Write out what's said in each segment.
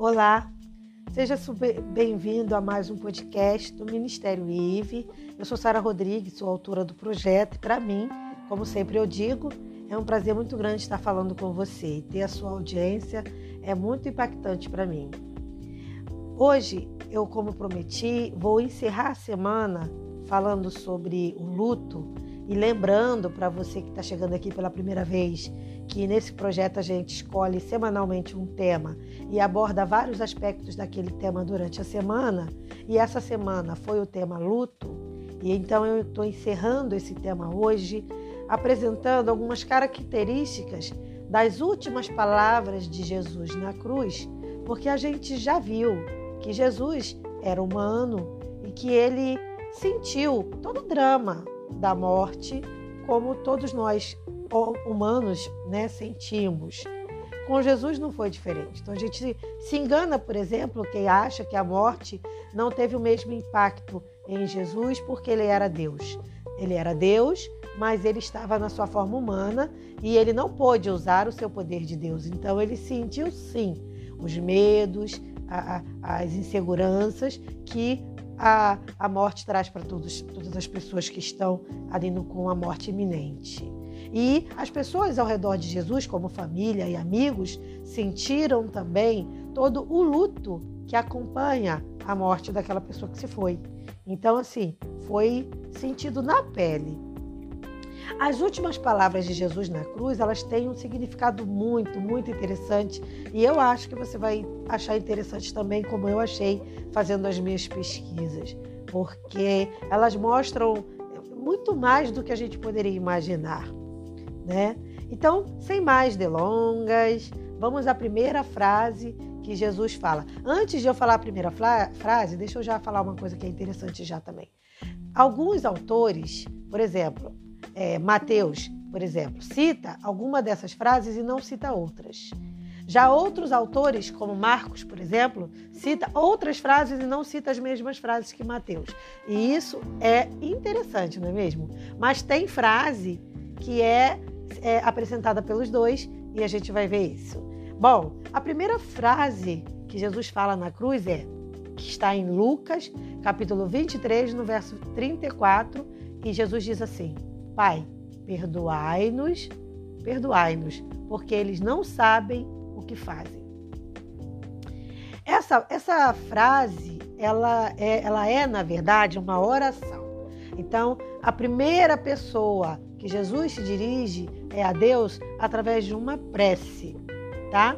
Olá, seja bem-vindo a mais um podcast do Ministério IVE. Eu sou Sara Rodrigues, sou autora do projeto e para mim, como sempre eu digo, é um prazer muito grande estar falando com você e ter a sua audiência é muito impactante para mim. Hoje, eu, como prometi, vou encerrar a semana falando sobre o luto e lembrando para você que está chegando aqui pela primeira vez que nesse projeto a gente escolhe semanalmente um tema e aborda vários aspectos daquele tema durante a semana. E essa semana foi o tema luto. E então eu estou encerrando esse tema hoje, apresentando algumas características das últimas palavras de Jesus na cruz, porque a gente já viu que Jesus era humano e que ele sentiu todo o drama da morte, como todos nós humanos né, sentimos. Com Jesus não foi diferente. Então a gente se engana, por exemplo, quem acha que a morte não teve o mesmo impacto em Jesus porque ele era Deus. Ele era Deus, mas ele estava na sua forma humana e ele não pôde usar o seu poder de Deus. Então ele sentiu sim os medos, a, a, as inseguranças que a, a morte traz para todas as pessoas que estão ali no, com a morte iminente. E as pessoas ao redor de Jesus, como família e amigos, sentiram também todo o luto que acompanha a morte daquela pessoa que se foi. Então, assim, foi sentido na pele. As últimas palavras de Jesus na cruz, elas têm um significado muito, muito interessante e eu acho que você vai achar interessante também, como eu achei fazendo as minhas pesquisas, porque elas mostram muito mais do que a gente poderia imaginar, né? Então, sem mais delongas, vamos à primeira frase que Jesus fala. Antes de eu falar a primeira frase, deixa eu já falar uma coisa que é interessante já também. Alguns autores, por exemplo, é, Mateus, por exemplo, cita alguma dessas frases e não cita outras. Já outros autores, como Marcos, por exemplo, cita outras frases e não cita as mesmas frases que Mateus. E isso é interessante, não é mesmo? Mas tem frase que é, é apresentada pelos dois e a gente vai ver isso. Bom, a primeira frase que Jesus fala na cruz é que está em Lucas, capítulo 23, no verso 34, e Jesus diz assim: Pai, perdoai-nos, perdoai-nos, porque eles não sabem o que fazem. Essa, essa frase, ela é, ela é, na verdade, uma oração. Então, a primeira pessoa que Jesus se dirige a Deus através de uma prece, tá?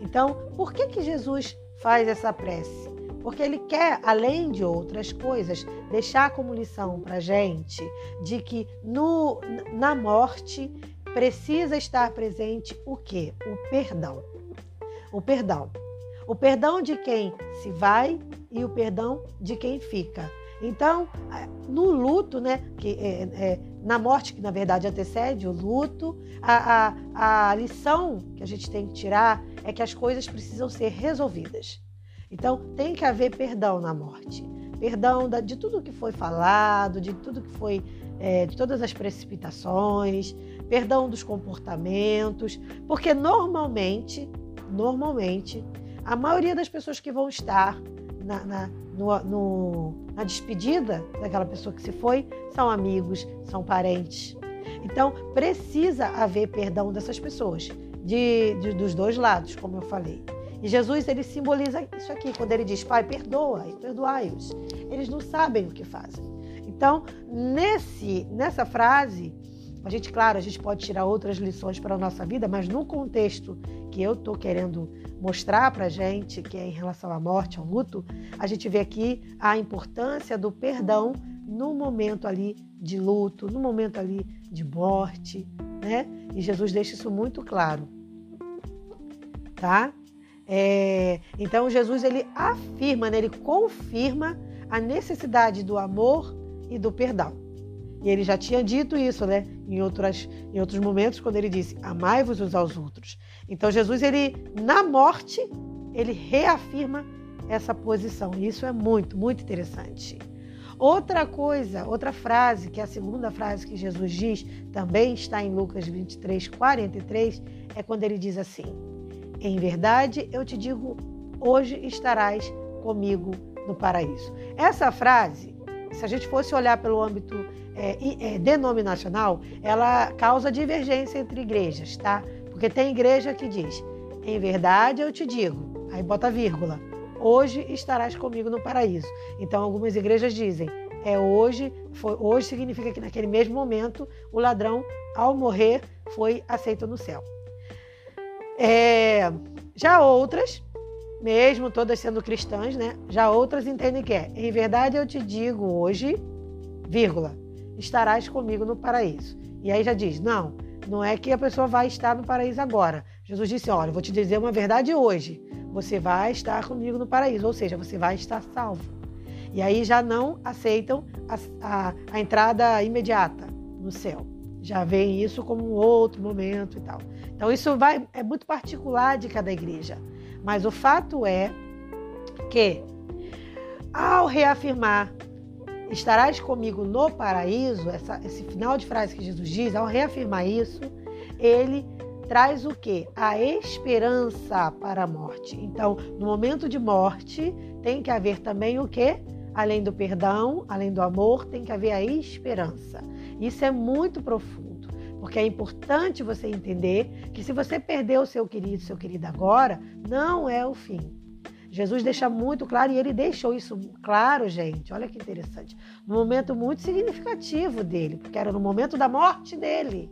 Então, por que, que Jesus faz essa prece? Porque ele quer, além de outras coisas, deixar como lição para gente de que no, na morte precisa estar presente o quê? O perdão. O perdão. O perdão de quem se vai e o perdão de quem fica. Então, no luto, né, que é, é, na morte que na verdade antecede o luto, a, a, a lição que a gente tem que tirar é que as coisas precisam ser resolvidas. Então, tem que haver perdão na morte. Perdão de tudo que foi falado, de tudo que foi, é, de todas as precipitações, perdão dos comportamentos, porque normalmente, normalmente, a maioria das pessoas que vão estar na, na, no, no, na despedida daquela pessoa que se foi são amigos, são parentes. Então, precisa haver perdão dessas pessoas, de, de, dos dois lados, como eu falei. E Jesus ele simboliza isso aqui quando ele diz: Pai, perdoa e perdoai-os. Eles não sabem o que fazem. Então, nesse, nessa frase, a gente, claro, a gente pode tirar outras lições para a nossa vida, mas no contexto que eu estou querendo mostrar para a gente, que é em relação à morte, ao luto, a gente vê aqui a importância do perdão no momento ali de luto, no momento ali de morte, né? E Jesus deixa isso muito claro, tá? É, então Jesus ele afirma, né, ele confirma a necessidade do amor e do perdão. E ele já tinha dito isso, né, em, outras, em outros momentos, quando ele disse: Amai-vos uns aos outros. Então Jesus ele na morte ele reafirma essa posição. E isso é muito, muito interessante. Outra coisa, outra frase, que é a segunda frase que Jesus diz, também está em Lucas 23, 43, é quando ele diz assim: em verdade, eu te digo hoje estarás comigo no paraíso. Essa frase, se a gente fosse olhar pelo âmbito é, é, denominacional, ela causa divergência entre igrejas, tá? Porque tem igreja que diz, em verdade eu te digo, aí bota vírgula, hoje estarás comigo no paraíso. Então algumas igrejas dizem, é hoje, foi, hoje significa que naquele mesmo momento o ladrão, ao morrer, foi aceito no céu. É, já outras, mesmo todas sendo cristãs, né? Já outras entendem que é, em verdade eu te digo hoje, vírgula, estarás comigo no paraíso. E aí já diz, não, não é que a pessoa vai estar no paraíso agora. Jesus disse, olha, vou te dizer uma verdade hoje. Você vai estar comigo no paraíso, ou seja, você vai estar salvo. E aí já não aceitam a, a, a entrada imediata no céu. Já veem isso como um outro momento e tal. Então isso vai, é muito particular de cada igreja. Mas o fato é que, ao reafirmar estarás comigo no paraíso, essa, esse final de frase que Jesus diz, ao reafirmar isso, ele traz o que? A esperança para a morte. Então, no momento de morte, tem que haver também o que? Além do perdão, além do amor, tem que haver a esperança. Isso é muito profundo, porque é importante você entender que se você perdeu o seu querido, seu querido agora, não é o fim. Jesus deixa muito claro, e ele deixou isso claro, gente. Olha que interessante. Num momento muito significativo dele, porque era no momento da morte dele,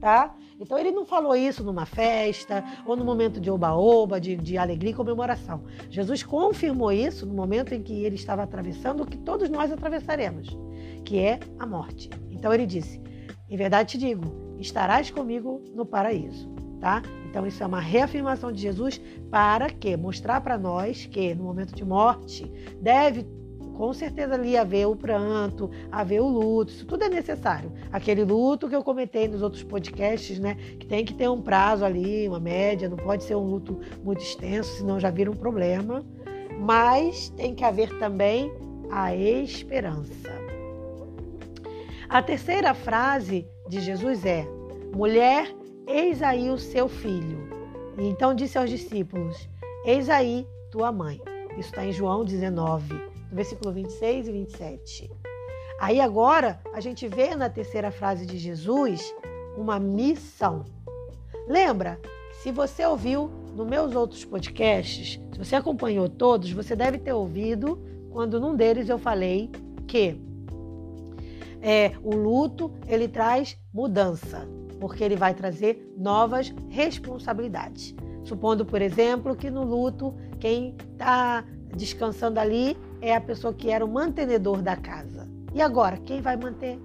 tá? Então ele não falou isso numa festa ou no momento de oba-oba, de, de alegria e comemoração. Jesus confirmou isso no momento em que ele estava atravessando o que todos nós atravessaremos, que é a morte. Então ele disse: Em verdade te digo, estarás comigo no paraíso tá? Então isso é uma reafirmação de Jesus para que mostrar para nós que no momento de morte deve com certeza ali haver o pranto, haver o luto, isso tudo é necessário. Aquele luto que eu comentei nos outros podcasts, né? Que tem que ter um prazo ali, uma média, não pode ser um luto muito extenso, senão já vira um problema. Mas tem que haver também a esperança. A terceira frase de Jesus é: mulher, Eis aí o seu filho. E então disse aos discípulos: Eis aí tua mãe. Isso está em João 19, no versículo 26 e 27. Aí agora a gente vê na terceira frase de Jesus uma missão. Lembra? Se você ouviu nos meus outros podcasts, se você acompanhou todos, você deve ter ouvido quando num deles eu falei que é, o luto ele traz mudança porque ele vai trazer novas responsabilidades. Supondo, por exemplo, que no luto, quem está descansando ali é a pessoa que era o mantenedor da casa. E agora, quem vai manter?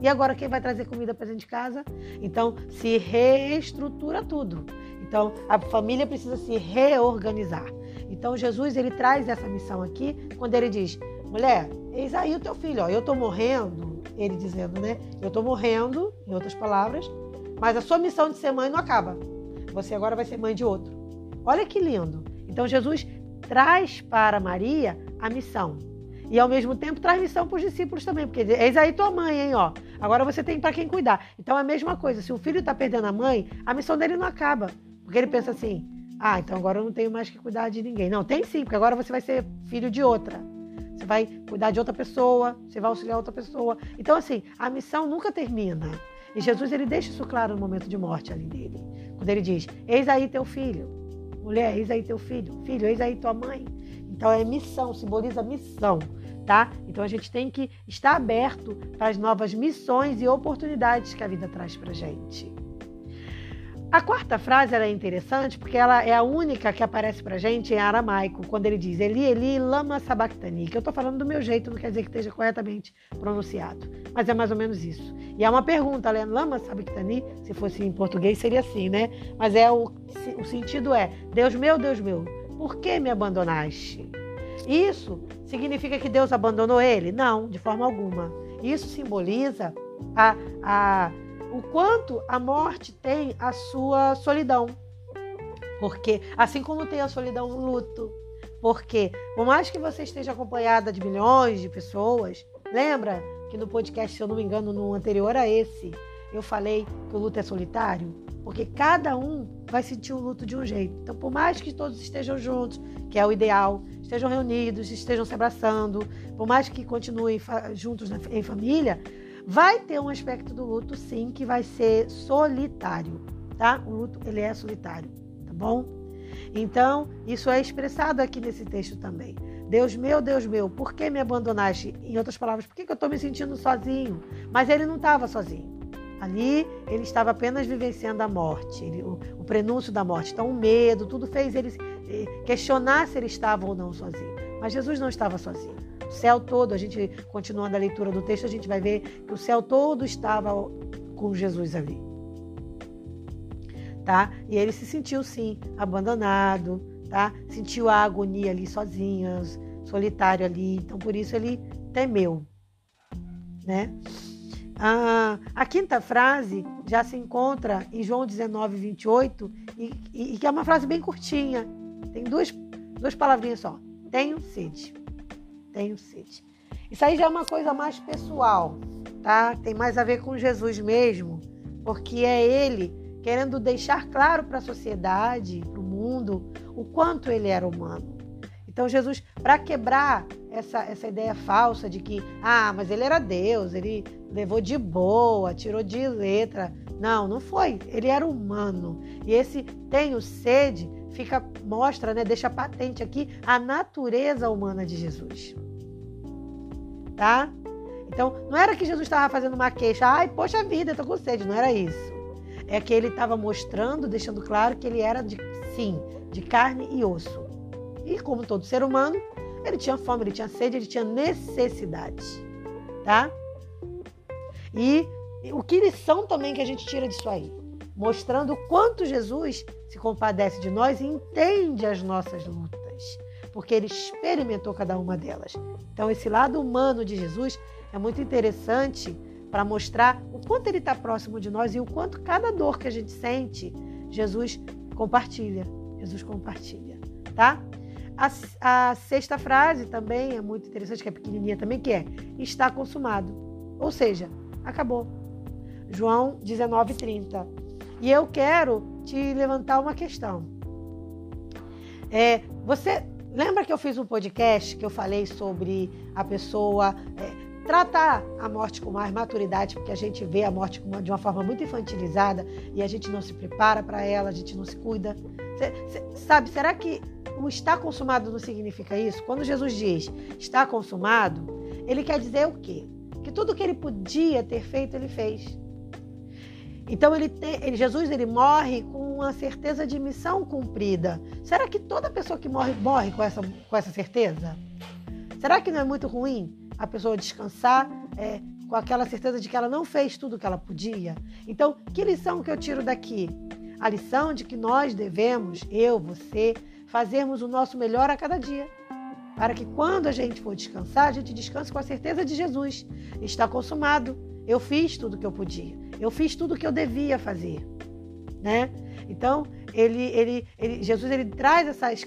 E agora, quem vai trazer comida para dentro de casa? Então, se reestrutura tudo. Então, a família precisa se reorganizar. Então, Jesus ele traz essa missão aqui quando ele diz: mulher, eis aí o teu filho, ó, eu estou morrendo. Ele dizendo, né? Eu estou morrendo, em outras palavras, mas a sua missão de ser mãe não acaba. Você agora vai ser mãe de outro. Olha que lindo. Então Jesus traz para Maria a missão. E ao mesmo tempo traz missão para os discípulos também, porque eis aí tua mãe, hein, ó. Agora você tem para quem cuidar. Então é a mesma coisa. Se o filho está perdendo a mãe, a missão dele não acaba. Porque ele pensa assim: ah, então agora eu não tenho mais que cuidar de ninguém. Não, tem sim, porque agora você vai ser filho de outra. Vai cuidar de outra pessoa, você vai auxiliar outra pessoa. Então, assim, a missão nunca termina. E Jesus ele deixa isso claro no momento de morte ali dele. Quando ele diz: Eis aí teu filho. Mulher, eis aí teu filho. Filho, eis aí tua mãe. Então é missão, simboliza missão, tá? Então a gente tem que estar aberto para as novas missões e oportunidades que a vida traz para gente. A quarta frase é interessante porque ela é a única que aparece pra gente em aramaico, quando ele diz Eli, Eli, lama sabachthani, que eu tô falando do meu jeito, não quer dizer que esteja corretamente pronunciado, mas é mais ou menos isso. E é uma pergunta, né? lama sabachthani, se fosse em português seria assim, né? Mas é o, o sentido é, Deus meu, Deus meu, por que me abandonaste? Isso significa que Deus abandonou ele? Não, de forma alguma. Isso simboliza a, a o quanto a morte tem a sua solidão. Porque, assim como tem a solidão o luto, porque, por mais que você esteja acompanhada de milhões de pessoas, lembra que no podcast, se eu não me engano, no anterior a esse, eu falei que o luto é solitário? Porque cada um vai sentir o luto de um jeito. Então, por mais que todos estejam juntos, que é o ideal, estejam reunidos, estejam se abraçando, por mais que continuem juntos em família, vai ter um aspecto do luto, sim, que vai ser solitário, tá? O luto, ele é solitário, tá bom? Então, isso é expressado aqui nesse texto também. Deus meu, Deus meu, por que me abandonaste? Em outras palavras, por que eu estou me sentindo sozinho? Mas ele não estava sozinho. Ali ele estava apenas vivenciando a morte, ele, o, o, prenúncio da morte. Então o medo, tudo fez ele eh, questionar se ele estava ou não sozinho. Mas Jesus não estava sozinho. O céu todo, a gente continuando a leitura do texto, a gente vai ver que o céu todo estava com Jesus ali. Tá? E ele se sentiu sim abandonado, tá? Sentiu a agonia ali sozinho, solitário ali. Então por isso ele temeu, né? Ah, a quinta frase já se encontra em João 19, 28, e, e, e que é uma frase bem curtinha. Tem duas, duas palavrinhas só. Tenho sede. Tenho sede. Isso aí já é uma coisa mais pessoal, tá? Tem mais a ver com Jesus mesmo, porque é ele querendo deixar claro para a sociedade, para o mundo, o quanto ele era humano. Então, Jesus, para quebrar essa, essa ideia falsa de que, ah, mas ele era Deus, ele levou de boa, tirou de letra. Não, não foi. Ele era humano. E esse tenho sede fica mostra, né, deixa patente aqui a natureza humana de Jesus. Tá? Então, não era que Jesus estava fazendo uma queixa, ai, poxa vida, tô com sede, não era isso. É que ele estava mostrando, deixando claro que ele era de sim, de carne e osso. E como todo ser humano, ele tinha fome, ele tinha sede, ele tinha necessidade, tá? E o que lição também que a gente tira disso aí? Mostrando o quanto Jesus se compadece de nós e entende as nossas lutas, porque ele experimentou cada uma delas. Então, esse lado humano de Jesus é muito interessante para mostrar o quanto ele está próximo de nós e o quanto cada dor que a gente sente, Jesus compartilha. Jesus compartilha, tá? A, a, sexta frase também é muito interessante, que é pequenininha também, que é está consumado. Ou seja, acabou. João 19:30. E eu quero te levantar uma questão. É, você lembra que eu fiz um podcast que eu falei sobre a pessoa é, tratar a morte com mais maturidade, porque a gente vê a morte de uma forma muito infantilizada e a gente não se prepara para ela, a gente não se cuida. Cê, cê, sabe, será que o está consumado não significa isso? Quando Jesus diz está consumado, ele quer dizer o quê? Que tudo que ele podia ter feito, ele fez. Então ele tem, ele, Jesus ele morre com uma certeza de missão cumprida. Será que toda pessoa que morre morre com essa, com essa certeza? Será que não é muito ruim a pessoa descansar é, com aquela certeza de que ela não fez tudo o que ela podia? Então, que lição que eu tiro daqui? A lição de que nós devemos, eu, você, fazermos o nosso melhor a cada dia. Para que quando a gente for descansar, a gente descanse com a certeza de Jesus. Está consumado. Eu fiz tudo o que eu podia. Eu fiz tudo o que eu devia fazer. Né? Então, ele, ele, ele, Jesus ele traz esse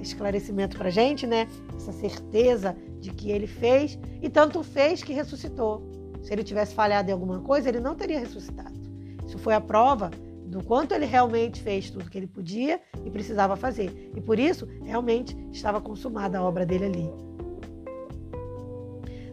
esclarecimento para a gente, né? essa certeza de que ele fez, e tanto fez que ressuscitou. Se ele tivesse falhado em alguma coisa, ele não teria ressuscitado. Isso foi a prova do quanto ele realmente fez tudo que ele podia e precisava fazer. E por isso, realmente estava consumada a obra dele ali.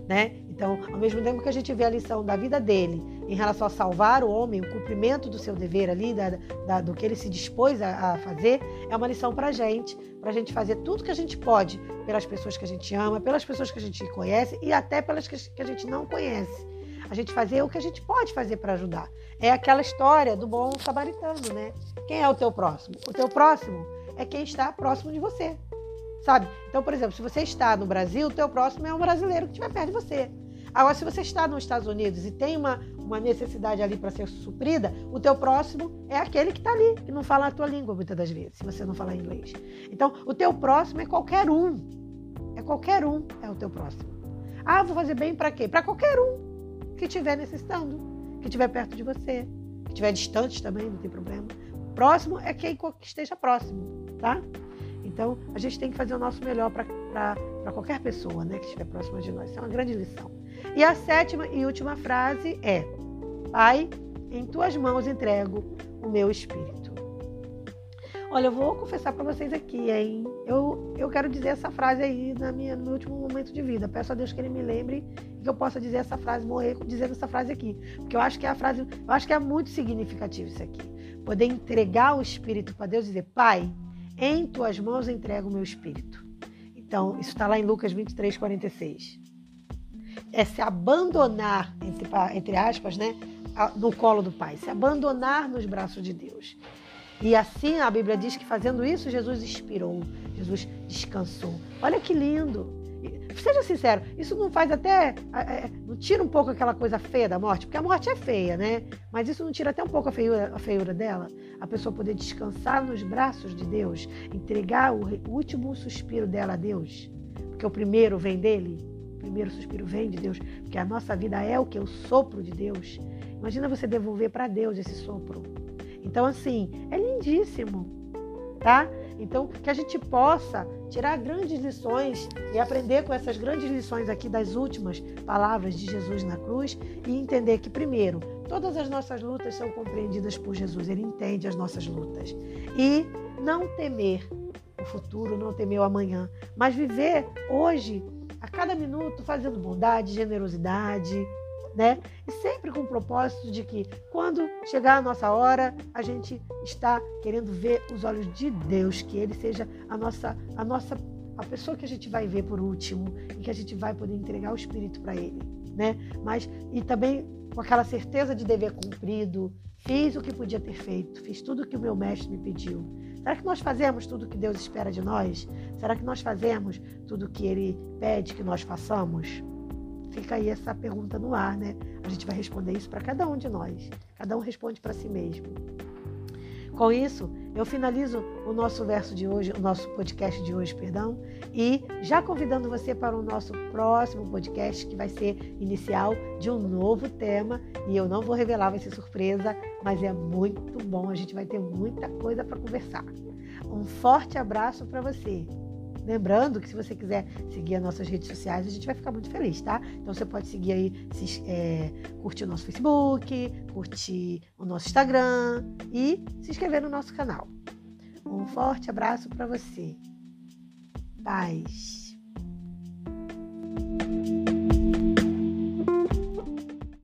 Né? Então, ao mesmo tempo que a gente vê a lição da vida dele em relação a salvar o homem, o cumprimento do seu dever ali, da, da, do que ele se dispôs a, a fazer, é uma lição para a gente, para a gente fazer tudo que a gente pode pelas pessoas que a gente ama, pelas pessoas que a gente conhece e até pelas que a gente não conhece a gente fazer o que a gente pode fazer para ajudar. É aquela história do bom samaritano, né? Quem é o teu próximo? O teu próximo é quem está próximo de você. Sabe? Então, por exemplo, se você está no Brasil, o teu próximo é um brasileiro que estiver perto de você. Agora, se você está nos Estados Unidos e tem uma, uma necessidade ali para ser suprida, o teu próximo é aquele que está ali, que não fala a tua língua muitas das vezes, se você não falar inglês. Então, o teu próximo é qualquer um. É qualquer um é o teu próximo. Ah, vou fazer bem para quê? Para qualquer um que estiver necessitando, que estiver perto de você, que estiver distante também, não tem problema. Próximo é quem esteja próximo, tá? Então, a gente tem que fazer o nosso melhor para qualquer pessoa né, que estiver próxima de nós. Isso é uma grande lição. E a sétima e última frase é: Pai, em tuas mãos entrego o meu espírito. Olha, eu vou confessar para vocês aqui, hein? Eu, eu quero dizer essa frase aí na minha, no último momento de vida. Peço a Deus que Ele me lembre que eu possa dizer essa frase, morrer dizendo essa frase aqui. Porque eu acho que é a frase, eu acho que é muito significativo isso aqui. Poder entregar o Espírito para Deus e dizer, Pai, em tuas mãos entrego o meu espírito. Então, isso está lá em Lucas 23, 46. É se abandonar, entre, entre aspas, né? No colo do Pai, se abandonar nos braços de Deus. E assim a Bíblia diz que fazendo isso, Jesus expirou, Jesus descansou. Olha que lindo! Seja sincero, isso não faz até. É, não tira um pouco aquela coisa feia da morte, porque a morte é feia, né? Mas isso não tira até um pouco a feiura, a feiura dela? A pessoa poder descansar nos braços de Deus, entregar o, o último suspiro dela a Deus, porque o primeiro vem dele, o primeiro suspiro vem de Deus, porque a nossa vida é o que? O sopro de Deus. Imagina você devolver para Deus esse sopro. Então, assim, é lindíssimo, tá? Então, que a gente possa tirar grandes lições e aprender com essas grandes lições aqui das últimas palavras de Jesus na cruz e entender que, primeiro, todas as nossas lutas são compreendidas por Jesus, ele entende as nossas lutas. E não temer o futuro, não temer o amanhã, mas viver hoje, a cada minuto, fazendo bondade, generosidade, né? E sempre com o propósito de que quando chegar a nossa hora, a gente está querendo ver os olhos de Deus, que ele seja a nossa a nossa a pessoa que a gente vai ver por último e que a gente vai poder entregar o espírito para ele, né? Mas e também com aquela certeza de dever cumprido, fiz o que podia ter feito, fiz tudo o que o meu mestre me pediu. Será que nós fazemos tudo o que Deus espera de nós? Será que nós fazemos tudo o que ele pede que nós façamos? Fica aí essa pergunta no ar, né? A gente vai responder isso para cada um de nós. Cada um responde para si mesmo. Com isso, eu finalizo o nosso verso de hoje, o nosso podcast de hoje, perdão, e já convidando você para o nosso próximo podcast, que vai ser inicial de um novo tema, e eu não vou revelar, vai ser surpresa, mas é muito bom, a gente vai ter muita coisa para conversar. Um forte abraço para você. Lembrando que se você quiser seguir as nossas redes sociais, a gente vai ficar muito feliz, tá? Então você pode seguir aí, se, é, curtir o nosso Facebook, curtir o nosso Instagram e se inscrever no nosso canal. Um forte abraço para você. Paz.